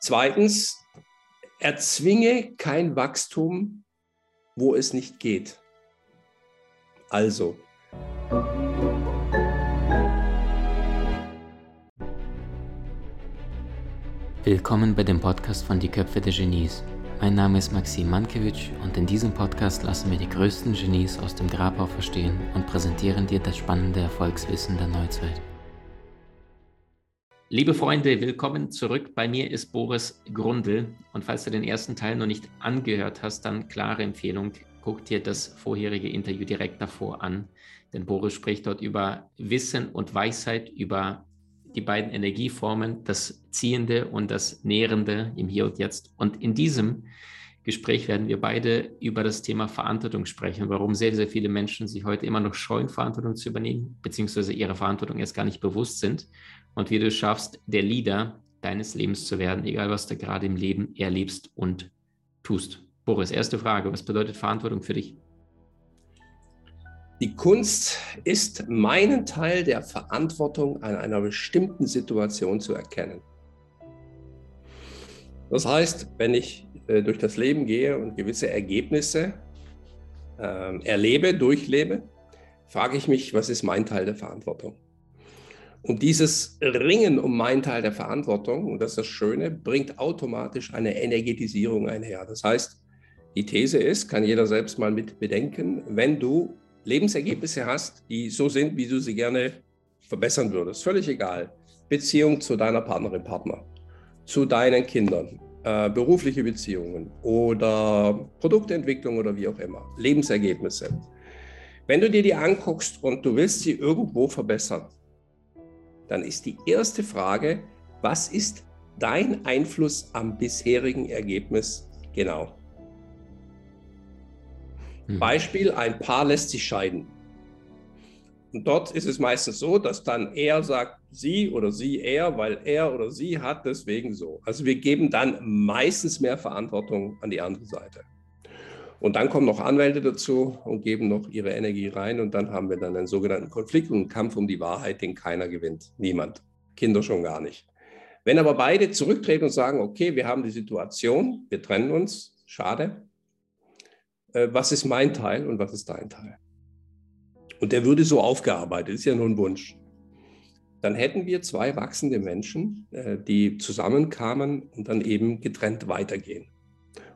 Zweitens, erzwinge kein Wachstum, wo es nicht geht. Also, Willkommen bei dem Podcast von Die Köpfe der Genies. Mein Name ist Maxim Mankewitsch und in diesem Podcast lassen wir die größten Genies aus dem Grabau verstehen und präsentieren dir das spannende Erfolgswissen der Neuzeit. Liebe Freunde, willkommen zurück. Bei mir ist Boris Grundl. Und falls du den ersten Teil noch nicht angehört hast, dann klare Empfehlung, guck dir das vorherige Interview direkt davor an. Denn Boris spricht dort über Wissen und Weisheit, über die beiden Energieformen, das Ziehende und das Nährende im Hier und Jetzt. Und in diesem Gespräch werden wir beide über das Thema Verantwortung sprechen, warum sehr, sehr viele Menschen sich heute immer noch scheuen, Verantwortung zu übernehmen, beziehungsweise ihrer Verantwortung erst gar nicht bewusst sind und wie du schaffst, der Leader deines Lebens zu werden, egal was du gerade im Leben erlebst und tust. Boris, erste Frage, was bedeutet Verantwortung für dich? Die Kunst ist, meinen Teil der Verantwortung an einer bestimmten Situation zu erkennen. Das heißt, wenn ich äh, durch das Leben gehe und gewisse Ergebnisse äh, erlebe, durchlebe, frage ich mich, was ist mein Teil der Verantwortung? Und dieses Ringen um meinen Teil der Verantwortung, und das ist das Schöne, bringt automatisch eine Energetisierung einher. Das heißt, die These ist, kann jeder selbst mal mit bedenken, wenn du Lebensergebnisse hast, die so sind, wie du sie gerne verbessern würdest, völlig egal. Beziehung zu deiner Partnerin, Partner, zu deinen Kindern, äh, berufliche Beziehungen oder Produktentwicklung oder wie auch immer, Lebensergebnisse. Wenn du dir die anguckst und du willst sie irgendwo verbessern, dann ist die erste Frage, was ist dein Einfluss am bisherigen Ergebnis genau? Mhm. Beispiel, ein Paar lässt sich scheiden. Und dort ist es meistens so, dass dann er sagt, sie oder sie er, weil er oder sie hat deswegen so. Also wir geben dann meistens mehr Verantwortung an die andere Seite. Und dann kommen noch Anwälte dazu und geben noch ihre Energie rein und dann haben wir dann einen sogenannten Konflikt und einen Kampf um die Wahrheit, den keiner gewinnt. Niemand. Kinder schon gar nicht. Wenn aber beide zurücktreten und sagen, okay, wir haben die Situation, wir trennen uns, schade, äh, was ist mein Teil und was ist dein Teil? Und der würde so aufgearbeitet, ist ja nur ein Wunsch. Dann hätten wir zwei wachsende Menschen, äh, die zusammenkamen und dann eben getrennt weitergehen.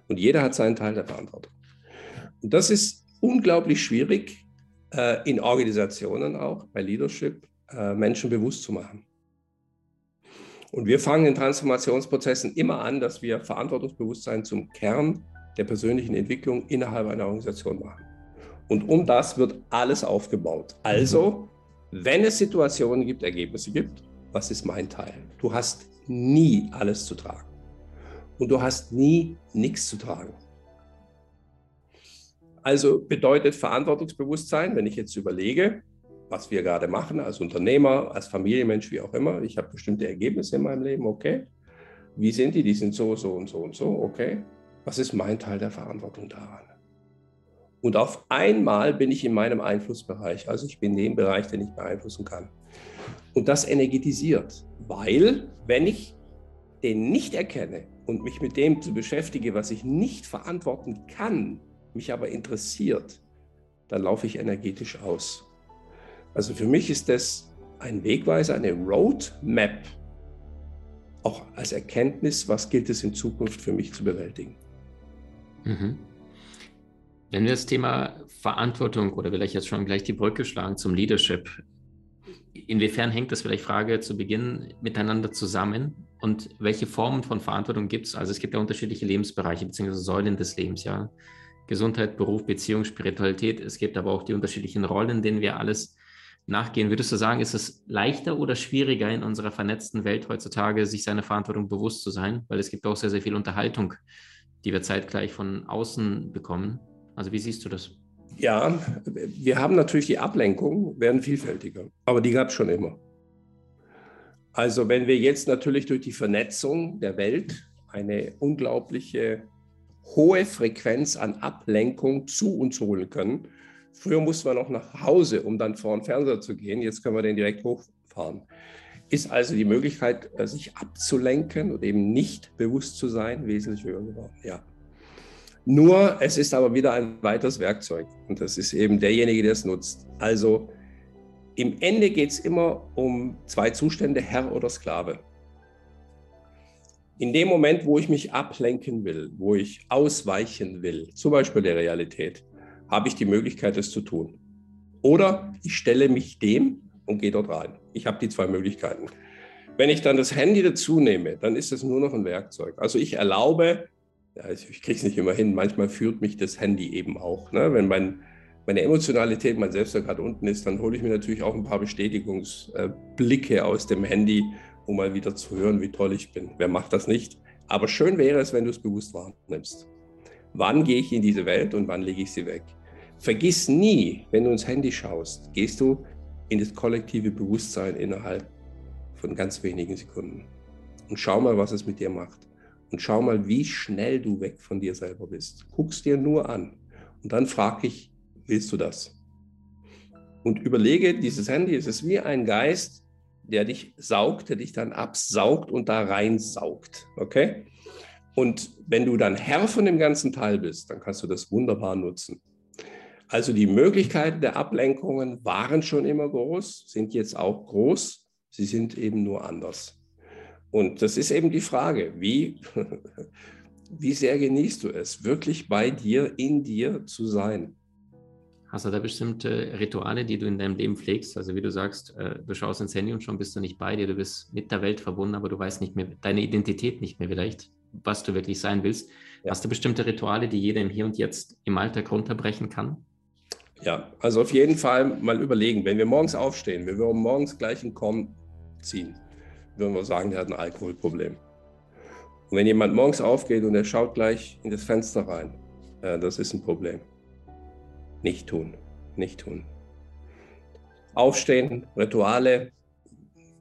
Und jeder hat seinen Teil der Verantwortung. Und das ist unglaublich schwierig äh, in Organisationen auch, bei Leadership, äh, Menschen bewusst zu machen. Und wir fangen in Transformationsprozessen immer an, dass wir Verantwortungsbewusstsein zum Kern der persönlichen Entwicklung innerhalb einer Organisation machen. Und um das wird alles aufgebaut. Also, wenn es Situationen gibt, Ergebnisse gibt, was ist mein Teil? Du hast nie alles zu tragen. Und du hast nie nichts zu tragen. Also bedeutet Verantwortungsbewusstsein, wenn ich jetzt überlege, was wir gerade machen als Unternehmer, als Familienmensch, wie auch immer, ich habe bestimmte Ergebnisse in meinem Leben, okay. Wie sind die? Die sind so, so und so und so, okay. Was ist mein Teil der Verantwortung daran? Und auf einmal bin ich in meinem Einflussbereich, also ich bin in dem Bereich, den ich beeinflussen kann. Und das energetisiert, weil wenn ich den nicht erkenne und mich mit dem zu beschäftige, was ich nicht verantworten kann, mich aber interessiert, dann laufe ich energetisch aus. Also für mich ist das ein Wegweiser, eine Roadmap, auch als Erkenntnis, was gilt es in Zukunft für mich zu bewältigen. Mhm. Wenn wir das Thema Verantwortung oder vielleicht jetzt schon gleich die Brücke schlagen zum Leadership, inwiefern hängt das vielleicht Frage zu Beginn miteinander zusammen und welche Formen von Verantwortung gibt es? Also es gibt ja unterschiedliche Lebensbereiche bzw. Säulen des Lebens, ja. Gesundheit, Beruf, Beziehung, Spiritualität. Es gibt aber auch die unterschiedlichen Rollen, denen wir alles nachgehen. Würdest du sagen, ist es leichter oder schwieriger in unserer vernetzten Welt heutzutage, sich seiner Verantwortung bewusst zu sein? Weil es gibt auch sehr, sehr viel Unterhaltung, die wir zeitgleich von außen bekommen. Also wie siehst du das? Ja, wir haben natürlich die Ablenkung, werden vielfältiger, aber die gab es schon immer. Also wenn wir jetzt natürlich durch die Vernetzung der Welt eine unglaubliche hohe Frequenz an Ablenkung zu uns holen können. Früher musste man noch nach Hause, um dann vor den Fernseher zu gehen. Jetzt können wir den direkt hochfahren. ist also die Möglichkeit, äh, sich abzulenken und eben nicht bewusst zu sein, wesentlich höher geworden. Ja. Nur, es ist aber wieder ein weiteres Werkzeug und das ist eben derjenige, der es nutzt. Also im Ende geht es immer um zwei Zustände, Herr oder Sklave. In dem Moment, wo ich mich ablenken will, wo ich ausweichen will, zum Beispiel der Realität, habe ich die Möglichkeit, es zu tun. Oder ich stelle mich dem und gehe dort rein. Ich habe die zwei Möglichkeiten. Wenn ich dann das Handy dazu nehme, dann ist es nur noch ein Werkzeug. Also ich erlaube, ja, ich kriege es nicht immer hin, manchmal führt mich das Handy eben auch. Ne? Wenn mein, meine Emotionalität, mein Selbstwert gerade unten ist, dann hole ich mir natürlich auch ein paar Bestätigungsblicke aus dem Handy, um mal wieder zu hören, wie toll ich bin. Wer macht das nicht? Aber schön wäre es, wenn du es bewusst wahrnimmst. Wann gehe ich in diese Welt und wann lege ich sie weg? Vergiss nie, wenn du ins Handy schaust, gehst du in das kollektive Bewusstsein innerhalb von ganz wenigen Sekunden. Und schau mal, was es mit dir macht. Und schau mal, wie schnell du weg von dir selber bist. Guck's dir nur an. Und dann frag ich, willst du das? Und überlege, dieses Handy, es ist wie ein Geist, der dich saugt, der dich dann absaugt und da reinsaugt. Okay? Und wenn du dann Herr von dem ganzen Teil bist, dann kannst du das wunderbar nutzen. Also die Möglichkeiten der Ablenkungen waren schon immer groß, sind jetzt auch groß, sie sind eben nur anders. Und das ist eben die Frage, wie, wie sehr genießt du es, wirklich bei dir, in dir zu sein? Hast du da bestimmte Rituale, die du in deinem Leben pflegst? Also wie du sagst, äh, du schaust ins Handy und schon bist du nicht bei dir, du bist mit der Welt verbunden, aber du weißt nicht mehr, deine Identität nicht mehr vielleicht, was du wirklich sein willst. Ja. Hast du bestimmte Rituale, die jeder im Hier und Jetzt im Alltag runterbrechen kann? Ja, also auf jeden Fall mal überlegen, wenn wir morgens aufstehen, wir würden morgens gleich einen Korn ziehen, würden wir sagen, der hat ein Alkoholproblem. Und wenn jemand morgens aufgeht und er schaut gleich in das Fenster rein, äh, das ist ein Problem. Nicht tun, nicht tun. Aufstehen, Rituale,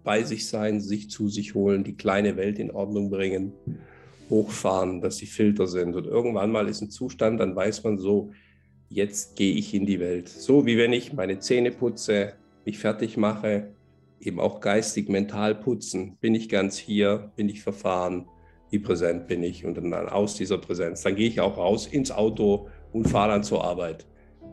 bei sich sein, sich zu sich holen, die kleine Welt in Ordnung bringen, hochfahren, dass die Filter sind. Und irgendwann mal ist ein Zustand, dann weiß man so, jetzt gehe ich in die Welt. So wie wenn ich meine Zähne putze, mich fertig mache, eben auch geistig, mental putzen. Bin ich ganz hier, bin ich verfahren, wie präsent bin ich und dann aus dieser Präsenz. Dann gehe ich auch raus ins Auto und fahre dann zur Arbeit.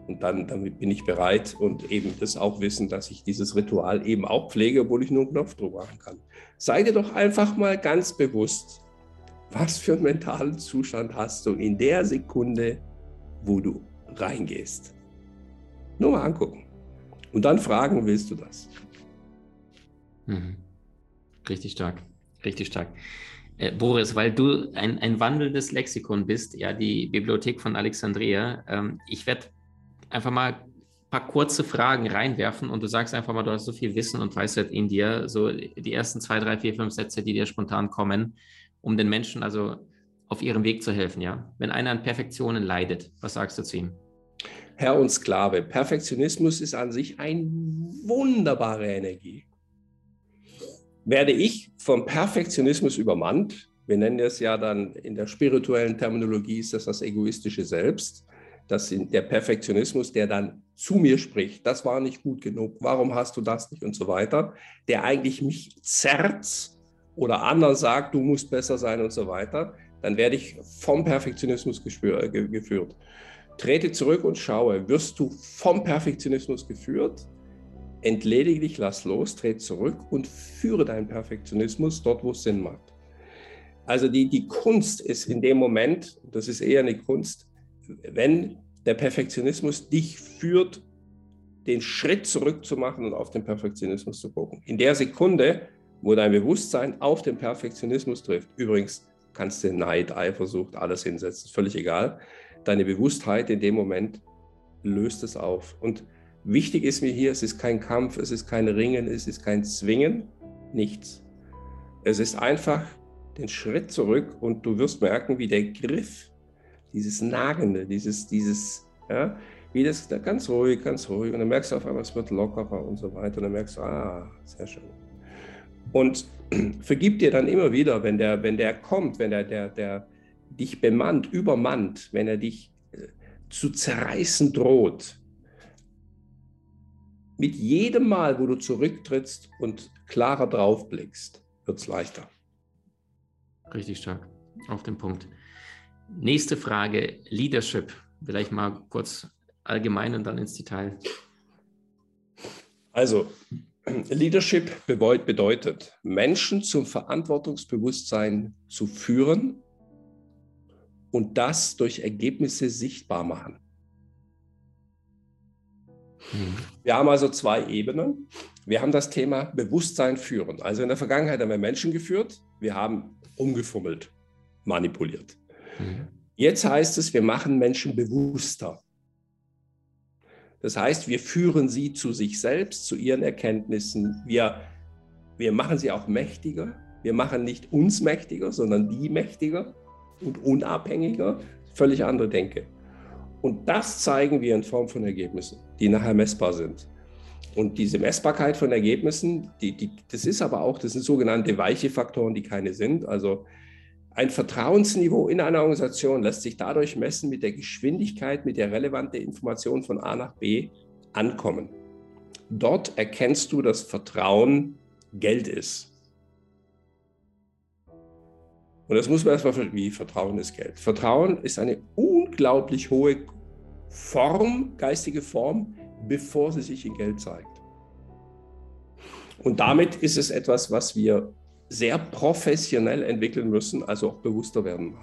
Und dann damit bin ich bereit und eben das auch wissen, dass ich dieses Ritual eben auch pflege, obwohl ich nur einen Knopfdruck machen kann. Sei dir doch einfach mal ganz bewusst, was für einen mentalen Zustand hast du in der Sekunde, wo du reingehst. Nur mal angucken. Und dann fragen, willst du das? Mhm. Richtig stark, richtig stark. Äh, Boris, weil du ein, ein wandelndes Lexikon bist, ja, die Bibliothek von Alexandria. Ähm, ich werde einfach mal ein paar kurze Fragen reinwerfen und du sagst einfach mal, du hast so viel Wissen und Weisheit in dir, so die ersten zwei, drei, vier, fünf Sätze, die dir spontan kommen, um den Menschen also auf ihrem Weg zu helfen, ja. Wenn einer an Perfektionen leidet, was sagst du zu ihm? Herr und Sklave. Perfektionismus ist an sich eine wunderbare Energie. Werde ich vom Perfektionismus übermannt, wir nennen es ja dann in der spirituellen Terminologie, ist das das egoistische Selbst, das sind der Perfektionismus, der dann zu mir spricht, das war nicht gut genug, warum hast du das nicht und so weiter, der eigentlich mich zerrt oder anderen sagt, du musst besser sein und so weiter, dann werde ich vom Perfektionismus äh, geführt. Trete zurück und schaue, wirst du vom Perfektionismus geführt? Entledige dich, lass los, trete zurück und führe deinen Perfektionismus dort, wo es Sinn macht. Also die, die Kunst ist in dem Moment, das ist eher eine Kunst, wenn der Perfektionismus dich führt, den Schritt zurück zu machen und auf den Perfektionismus zu gucken. In der Sekunde, wo dein Bewusstsein auf den Perfektionismus trifft, übrigens kannst du Neid, Eifersucht, alles hinsetzen, völlig egal. Deine Bewusstheit in dem Moment löst es auf. Und wichtig ist mir hier, es ist kein Kampf, es ist kein Ringen, es ist kein Zwingen, nichts. Es ist einfach den Schritt zurück und du wirst merken, wie der Griff dieses Nagende, dieses, dieses, ja, wie das da ganz ruhig, ganz ruhig. Und dann merkst du auf einmal, es wird lockerer und so weiter. Und dann merkst du, ah, sehr schön. Und vergib dir dann immer wieder, wenn der, wenn der kommt, wenn der, der, der dich bemannt, übermannt, wenn er dich äh, zu zerreißen droht. mit jedem Mal, wo du zurücktrittst und klarer drauf blickst, wird es leichter. Richtig stark. Auf den Punkt. Nächste Frage: Leadership. Vielleicht mal kurz allgemein und dann ins Detail. Also, Leadership bedeutet, Menschen zum Verantwortungsbewusstsein zu führen und das durch Ergebnisse sichtbar machen. Hm. Wir haben also zwei Ebenen. Wir haben das Thema Bewusstsein führen. Also in der Vergangenheit haben wir Menschen geführt, wir haben umgefummelt, manipuliert. Mhm. Jetzt heißt es, wir machen Menschen bewusster. Das heißt, wir führen sie zu sich selbst, zu ihren Erkenntnissen. Wir, wir machen sie auch mächtiger. Wir machen nicht uns mächtiger, sondern die mächtiger und unabhängiger. Völlig andere Denke. Und das zeigen wir in Form von Ergebnissen, die nachher messbar sind. Und diese Messbarkeit von Ergebnissen, die, die, das ist aber auch, das sind sogenannte weiche Faktoren, die keine sind. Also ein Vertrauensniveau in einer Organisation lässt sich dadurch messen mit der Geschwindigkeit, mit der relevanten Information von A nach B ankommen. Dort erkennst du, dass Vertrauen Geld ist. Und das muss man erstmal verstehen, wie Vertrauen ist Geld. Vertrauen ist eine unglaublich hohe Form, geistige Form, bevor sie sich in Geld zeigt. Und damit ist es etwas, was wir sehr professionell entwickeln müssen, also auch bewusster werden.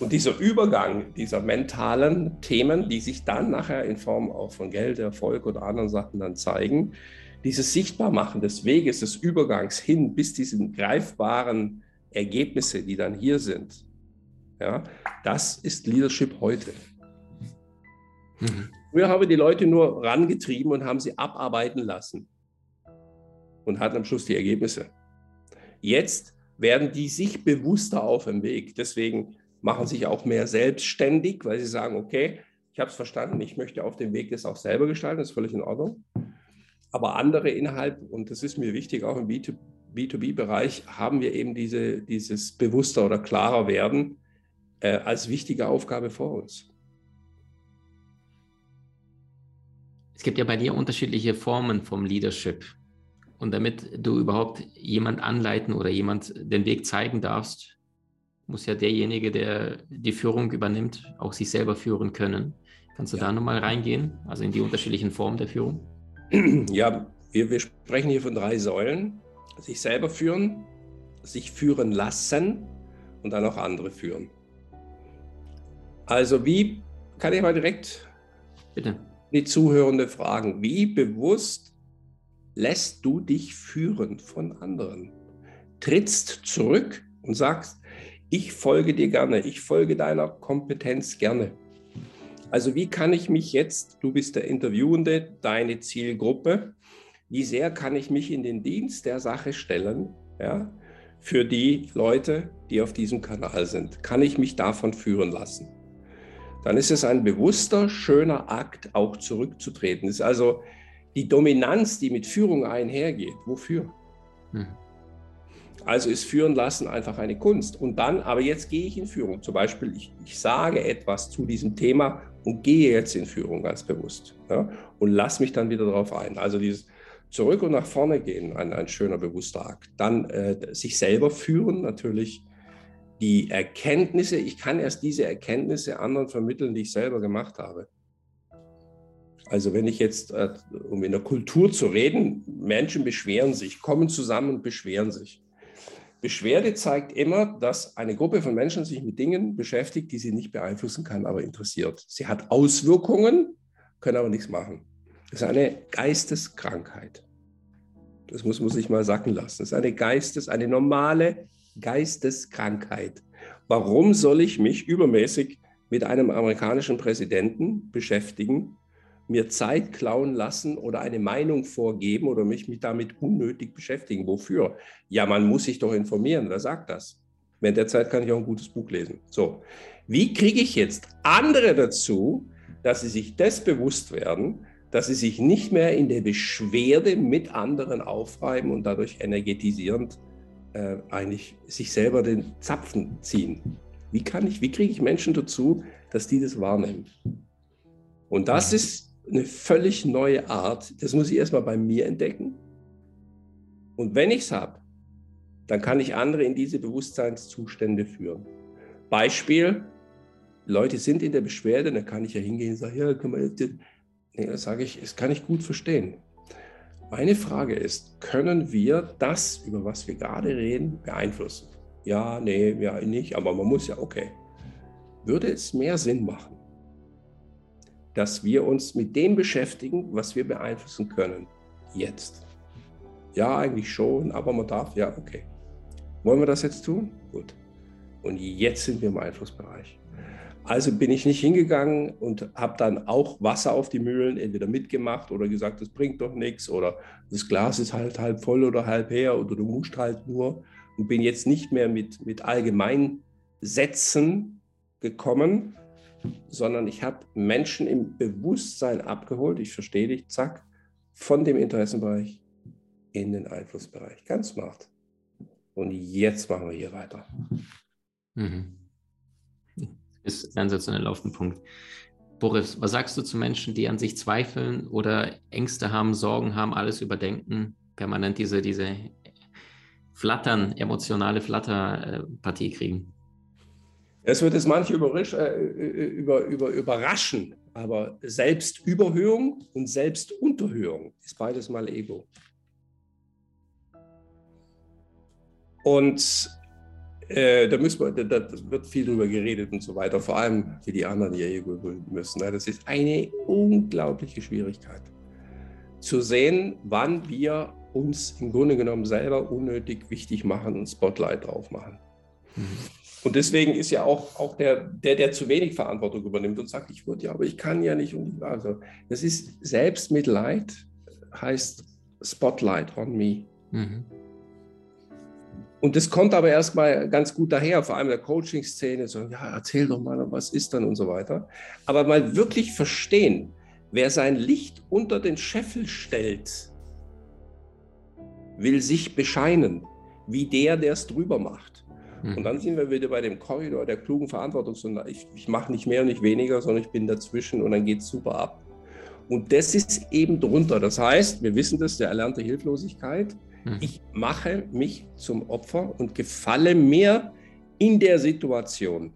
Und dieser Übergang dieser mentalen Themen, die sich dann nachher in Form auch von Geld, Erfolg oder anderen Sachen dann zeigen, dieses Sichtbarmachen des Weges, des Übergangs hin bis diesen greifbaren Ergebnisse, die dann hier sind, ja, das ist Leadership heute. Mhm. Früher haben wir die Leute nur rangetrieben und haben sie abarbeiten lassen und hatten am Schluss die Ergebnisse. Jetzt werden die sich bewusster auf dem Weg. Deswegen machen sich auch mehr selbstständig, weil sie sagen, okay, ich habe es verstanden, ich möchte auf dem Weg das auch selber gestalten, das ist völlig in Ordnung. Aber andere innerhalb, und das ist mir wichtig, auch im B2B-Bereich, haben wir eben diese, dieses bewusster oder klarer werden äh, als wichtige Aufgabe vor uns. Es gibt ja bei dir unterschiedliche Formen vom Leadership. Und damit du überhaupt jemand anleiten oder jemand den Weg zeigen darfst, muss ja derjenige, der die Führung übernimmt, auch sich selber führen können. Kannst du ja. da nochmal reingehen, also in die unterschiedlichen Formen der Führung? Ja, wir, wir sprechen hier von drei Säulen. Sich selber führen, sich führen lassen und dann auch andere führen. Also wie, kann ich mal direkt Bitte. die Zuhörende fragen, wie bewusst lässt du dich führen von anderen. Trittst zurück und sagst, ich folge dir gerne, ich folge deiner Kompetenz gerne. Also wie kann ich mich jetzt, du bist der Interviewende, deine Zielgruppe, wie sehr kann ich mich in den Dienst der Sache stellen, ja, für die Leute, die auf diesem Kanal sind? Kann ich mich davon führen lassen? Dann ist es ein bewusster, schöner Akt, auch zurückzutreten. Das ist also die Dominanz, die mit Führung einhergeht. Wofür? Hm. Also ist Führen lassen einfach eine Kunst. Und dann, aber jetzt gehe ich in Führung. Zum Beispiel, ich, ich sage etwas zu diesem Thema und gehe jetzt in Führung ganz bewusst. Ja, und lasse mich dann wieder darauf ein. Also dieses Zurück und nach vorne gehen, ein, ein schöner bewusster Akt. Dann äh, sich selber führen, natürlich die Erkenntnisse. Ich kann erst diese Erkenntnisse anderen vermitteln, die ich selber gemacht habe. Also wenn ich jetzt, äh, um in der Kultur zu reden, Menschen beschweren sich, kommen zusammen und beschweren sich. Beschwerde zeigt immer, dass eine Gruppe von Menschen sich mit Dingen beschäftigt, die sie nicht beeinflussen kann, aber interessiert. Sie hat Auswirkungen, können aber nichts machen. Das ist eine Geisteskrankheit. Das muss man sich mal sacken lassen. Das ist eine Geistes, eine normale Geisteskrankheit. Warum soll ich mich übermäßig mit einem amerikanischen Präsidenten beschäftigen, mir Zeit klauen lassen oder eine Meinung vorgeben oder mich, damit unnötig beschäftigen. Wofür? Ja, man muss sich doch informieren. Wer sagt das? Während der Zeit kann ich auch ein gutes Buch lesen. So, wie kriege ich jetzt andere dazu, dass sie sich das bewusst werden, dass sie sich nicht mehr in der Beschwerde mit anderen aufreiben und dadurch energetisierend äh, eigentlich sich selber den Zapfen ziehen? Wie kann ich, wie kriege ich Menschen dazu, dass die das wahrnehmen? Und das ist eine völlig neue Art. Das muss ich erstmal bei mir entdecken. Und wenn ich es habe, dann kann ich andere in diese Bewusstseinszustände führen. Beispiel, Leute sind in der Beschwerde, dann kann ich ja hingehen und sagen, ja, man jetzt, nee, das sage ich, das kann ich gut verstehen. Meine Frage ist, können wir das, über was wir gerade reden, beeinflussen? Ja, nee, ja, nicht, aber man muss ja, okay. Würde es mehr Sinn machen, dass wir uns mit dem beschäftigen, was wir beeinflussen können, jetzt? Ja, eigentlich schon, aber man darf, ja, okay. Wollen wir das jetzt tun? Gut. Und jetzt sind wir im Einflussbereich. Also bin ich nicht hingegangen und habe dann auch Wasser auf die Mühlen entweder mitgemacht oder gesagt, das bringt doch nichts oder das Glas ist halt halb voll oder halb her oder du musst halt nur und bin jetzt nicht mehr mit, mit Allgemeinsätzen gekommen, sondern ich habe Menschen im Bewusstsein abgeholt, ich verstehe dich, zack, von dem Interessenbereich in den Einflussbereich. Ganz smart. Und jetzt machen wir hier weiter. Mhm. Ist sensationell auf den Punkt. Boris, was sagst du zu Menschen, die an sich zweifeln oder Ängste haben, Sorgen haben, alles überdenken, permanent diese, diese Flattern, emotionale Flatterpartie kriegen? Es wird es manche äh, über, über, überraschen, aber Selbstüberhöhung und Selbstunterhöhung ist beides mal Ego. Und äh, da, müssen wir, da, da, wird viel drüber geredet und so weiter, vor allem wie die anderen ihr Ego gründen müssen. Das ist eine unglaubliche Schwierigkeit. Zu sehen, wann wir uns im Grunde genommen selber unnötig wichtig machen und Spotlight drauf machen. Mhm. Und deswegen ist ja auch, auch der, der, der zu wenig Verantwortung übernimmt und sagt, ich würde ja, aber ich kann ja nicht. Und also, das ist Selbstmitleid, heißt Spotlight on me. Mhm. Und das kommt aber erstmal ganz gut daher, vor allem in der Coaching-Szene, so, ja, erzähl doch mal, was ist dann und so weiter. Aber mal wirklich verstehen, wer sein Licht unter den Scheffel stellt, will sich bescheinen, wie der, der es drüber macht. Mhm. Und dann sind wir wieder bei dem Korridor der klugen Verantwortung. Ich, ich mache nicht mehr und nicht weniger, sondern ich bin dazwischen und dann geht es super ab. Und das ist eben drunter. Das heißt, wir wissen das, der erlernte Hilflosigkeit hm. Ich mache mich zum Opfer und gefalle mir in der Situation.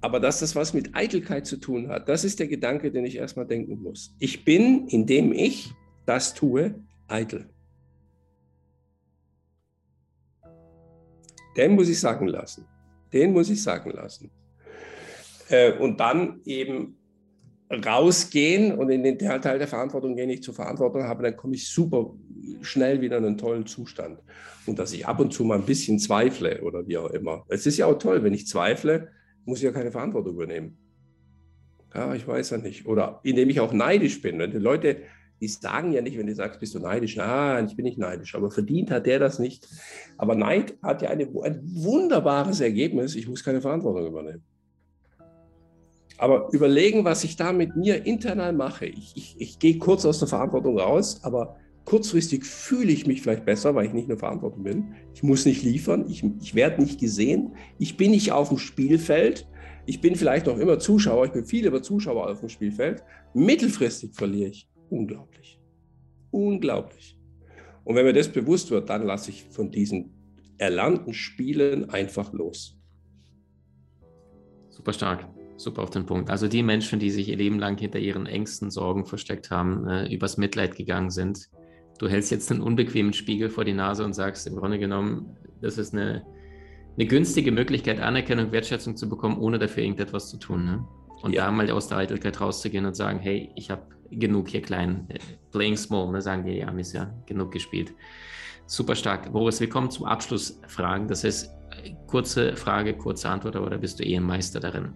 Aber dass das was mit Eitelkeit zu tun hat, das ist der Gedanke, den ich erstmal denken muss. Ich bin, indem ich das tue, eitel. Den muss ich sagen lassen. Den muss ich sagen lassen. Äh, und dann eben rausgehen und in den Teil der Verantwortung gehen, ich zur Verantwortung habe, dann komme ich super schnell wieder in einen tollen Zustand. Und dass ich ab und zu mal ein bisschen zweifle oder wie auch immer. Es ist ja auch toll, wenn ich zweifle, muss ich ja keine Verantwortung übernehmen. Ja, ich weiß ja nicht. Oder indem ich auch neidisch bin. Wenn die Leute, die sagen ja nicht, wenn du sagst, bist du neidisch? Nein, ich bin nicht neidisch. Aber verdient hat der das nicht. Aber Neid hat ja eine, ein wunderbares Ergebnis. Ich muss keine Verantwortung übernehmen. Aber überlegen, was ich da mit mir internal mache. Ich, ich, ich gehe kurz aus der Verantwortung raus, aber kurzfristig fühle ich mich vielleicht besser, weil ich nicht nur Verantwortung bin. Ich muss nicht liefern, ich, ich werde nicht gesehen, ich bin nicht auf dem Spielfeld. Ich bin vielleicht noch immer Zuschauer, ich bin viel über Zuschauer auf dem Spielfeld. Mittelfristig verliere ich unglaublich. Unglaublich. Und wenn mir das bewusst wird, dann lasse ich von diesen erlernten Spielen einfach los. Super stark. Super auf den Punkt. Also die Menschen, die sich ihr Leben lang hinter ihren Ängsten, Sorgen versteckt haben, äh, übers Mitleid gegangen sind. Du hältst jetzt einen unbequemen Spiegel vor die Nase und sagst im Grunde genommen, das ist eine, eine günstige Möglichkeit, Anerkennung, Wertschätzung zu bekommen, ohne dafür irgendetwas zu tun. Ne? Und ja. da mal aus der Eitelkeit rauszugehen und sagen, hey, ich habe genug hier klein, äh, playing small, ne, sagen die Amis ja, genug gespielt. Super stark. Boris, wir kommen zum Abschlussfragen. Das heißt, kurze Frage, kurze Antwort, aber da bist du eh ein Meister darin.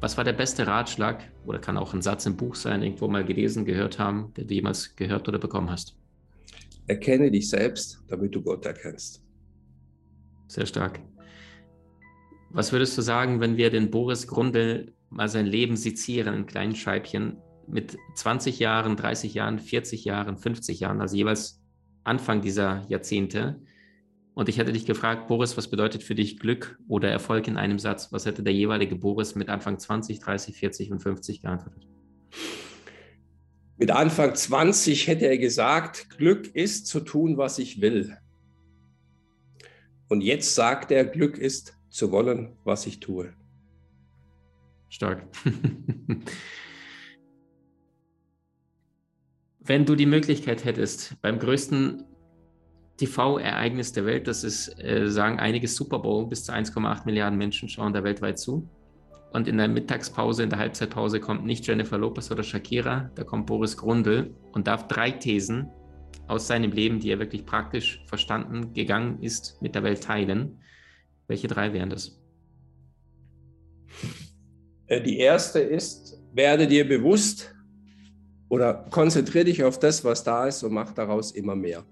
Was war der beste Ratschlag oder kann auch ein Satz im Buch sein, irgendwo mal gelesen, gehört haben, den du jemals gehört oder bekommen hast? Erkenne dich selbst, damit du Gott erkennst. Sehr stark. Was würdest du sagen, wenn wir den Boris Grundel mal sein Leben sezieren in kleinen Scheibchen mit 20 Jahren, 30 Jahren, 40 Jahren, 50 Jahren, also jeweils Anfang dieser Jahrzehnte? Und ich hätte dich gefragt, Boris, was bedeutet für dich Glück oder Erfolg in einem Satz? Was hätte der jeweilige Boris mit Anfang 20, 30, 40 und 50 geantwortet? Mit Anfang 20 hätte er gesagt, Glück ist zu tun, was ich will. Und jetzt sagt er, Glück ist zu wollen, was ich tue. Stark. Wenn du die Möglichkeit hättest, beim größten TV-Ereignis der Welt, das ist, äh, sagen einige Super Bowl, bis zu 1,8 Milliarden Menschen schauen da weltweit zu. Und in der Mittagspause, in der Halbzeitpause kommt nicht Jennifer Lopez oder Shakira, da kommt Boris Grundl und darf drei Thesen aus seinem Leben, die er wirklich praktisch verstanden gegangen ist, mit der Welt teilen. Welche drei wären das? Äh, die erste ist, werde dir bewusst oder konzentriere dich auf das, was da ist und mach daraus immer mehr.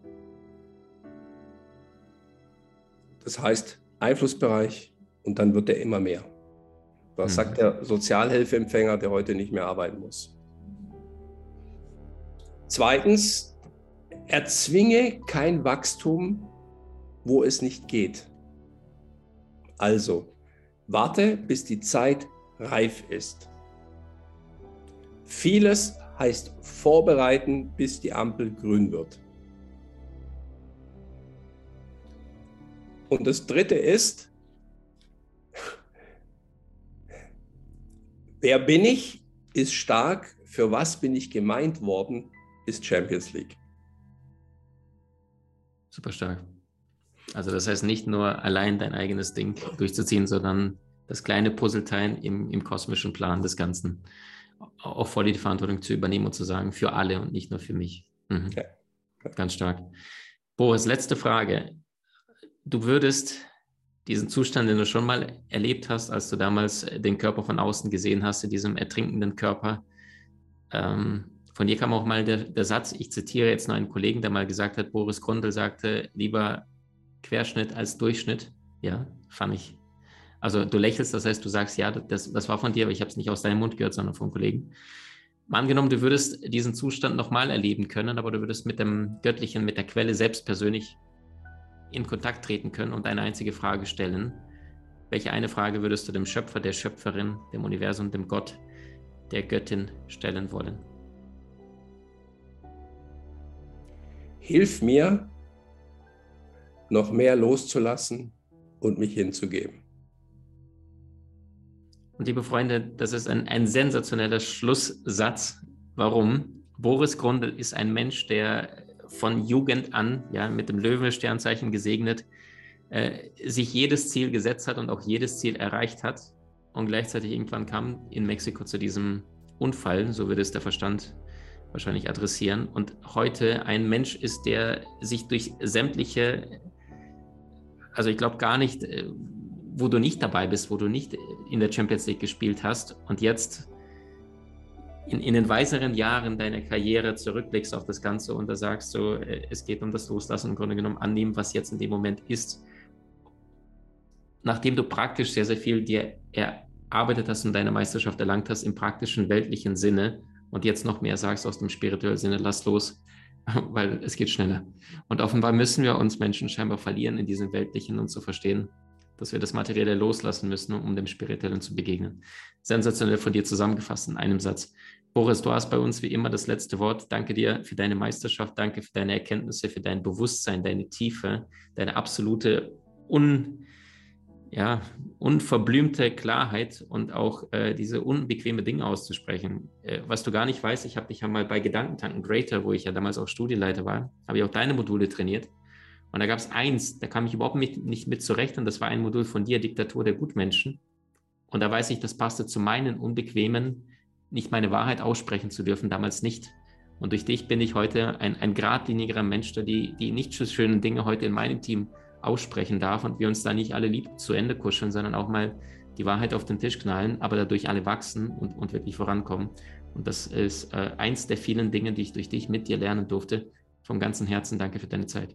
Das heißt Einflussbereich und dann wird er immer mehr. Das mhm. sagt der Sozialhilfeempfänger, der heute nicht mehr arbeiten muss. Zweitens, erzwinge kein Wachstum, wo es nicht geht. Also, warte, bis die Zeit reif ist. Vieles heißt vorbereiten, bis die Ampel grün wird. Und das Dritte ist, wer bin ich, ist stark, für was bin ich gemeint worden, ist Champions League. Super stark. Also das heißt nicht nur allein dein eigenes Ding durchzuziehen, sondern das kleine Puzzleteil im, im kosmischen Plan des Ganzen auch voll die Verantwortung zu übernehmen und zu sagen, für alle und nicht nur für mich. Mhm. Ja. Ganz stark. Boris, letzte Frage. Du würdest diesen Zustand, den du schon mal erlebt hast, als du damals den Körper von außen gesehen hast, in diesem ertrinkenden Körper, ähm, von dir kam auch mal der, der, Satz, ich zitiere jetzt nur einen Kollegen, der mal gesagt hat, Boris Grundl sagte, lieber Querschnitt als Durchschnitt. Ja, fand ich also du lächelst, das heißt, du sagst, ja, das, das war von dir, aber ich habe es nicht aus deinem Mund gehört, sondern vom Kollegen. Angenommen, du würdest diesen Zustand nochmal erleben können, aber du würdest mit dem Göttlichen, mit der Quelle selbst persönlich in Kontakt treten können und eine einzige Frage stellen. Welche eine Frage würdest du dem Schöpfer, der Schöpferin, dem Universum, dem Gott, der Göttin stellen wollen? Hilf mir, noch mehr loszulassen und mich hinzugeben. Und liebe Freunde, das ist ein, ein sensationeller Schlusssatz. Warum? Boris Grundl ist ein Mensch, der von Jugend an, ja, mit dem Löwensternzeichen gesegnet, äh, sich jedes Ziel gesetzt hat und auch jedes Ziel erreicht hat. Und gleichzeitig irgendwann kam in Mexiko zu diesem Unfall, so würde es der Verstand wahrscheinlich adressieren. Und heute ein Mensch ist, der sich durch sämtliche, also ich glaube gar nicht, äh, wo du nicht dabei bist, wo du nicht in der Champions League gespielt hast und jetzt in, in den weiteren Jahren deiner Karriere zurückblickst auf das Ganze und da sagst du, äh, es geht um das Loslassen, im Grunde genommen annehmen, was jetzt in dem Moment ist. Nachdem du praktisch sehr, sehr viel dir erarbeitet hast und deine Meisterschaft erlangt hast im praktischen weltlichen Sinne und jetzt noch mehr sagst aus dem spirituellen Sinne, lass los, weil es geht schneller. Und offenbar müssen wir uns Menschen scheinbar verlieren in diesem weltlichen und zu verstehen, dass wir das Materielle loslassen müssen, um dem Spirituellen zu begegnen. Sensationell von dir zusammengefasst in einem Satz. Boris, du hast bei uns wie immer das letzte Wort. Danke dir für deine Meisterschaft, danke für deine Erkenntnisse, für dein Bewusstsein, deine Tiefe, deine absolute un, ja, unverblümte Klarheit und auch äh, diese unbequeme Dinge auszusprechen. Äh, was du gar nicht weißt, ich habe dich ja mal bei Gedankentanken Greater, wo ich ja damals auch Studienleiter war, habe ich auch deine Module trainiert. Und da gab es eins, da kam ich überhaupt mit, nicht mit zurecht und das war ein Modul von dir, Diktatur der Gutmenschen. Und da weiß ich, das passte zu meinen unbequemen, nicht meine Wahrheit aussprechen zu dürfen, damals nicht. Und durch dich bin ich heute ein, ein geradlinigerer Mensch, der die, die nicht so schönen Dinge heute in meinem Team aussprechen darf und wir uns da nicht alle lieb zu Ende kuscheln, sondern auch mal die Wahrheit auf den Tisch knallen, aber dadurch alle wachsen und, und wirklich vorankommen. Und das ist äh, eins der vielen Dinge, die ich durch dich mit dir lernen durfte. Vom ganzen Herzen danke für deine Zeit.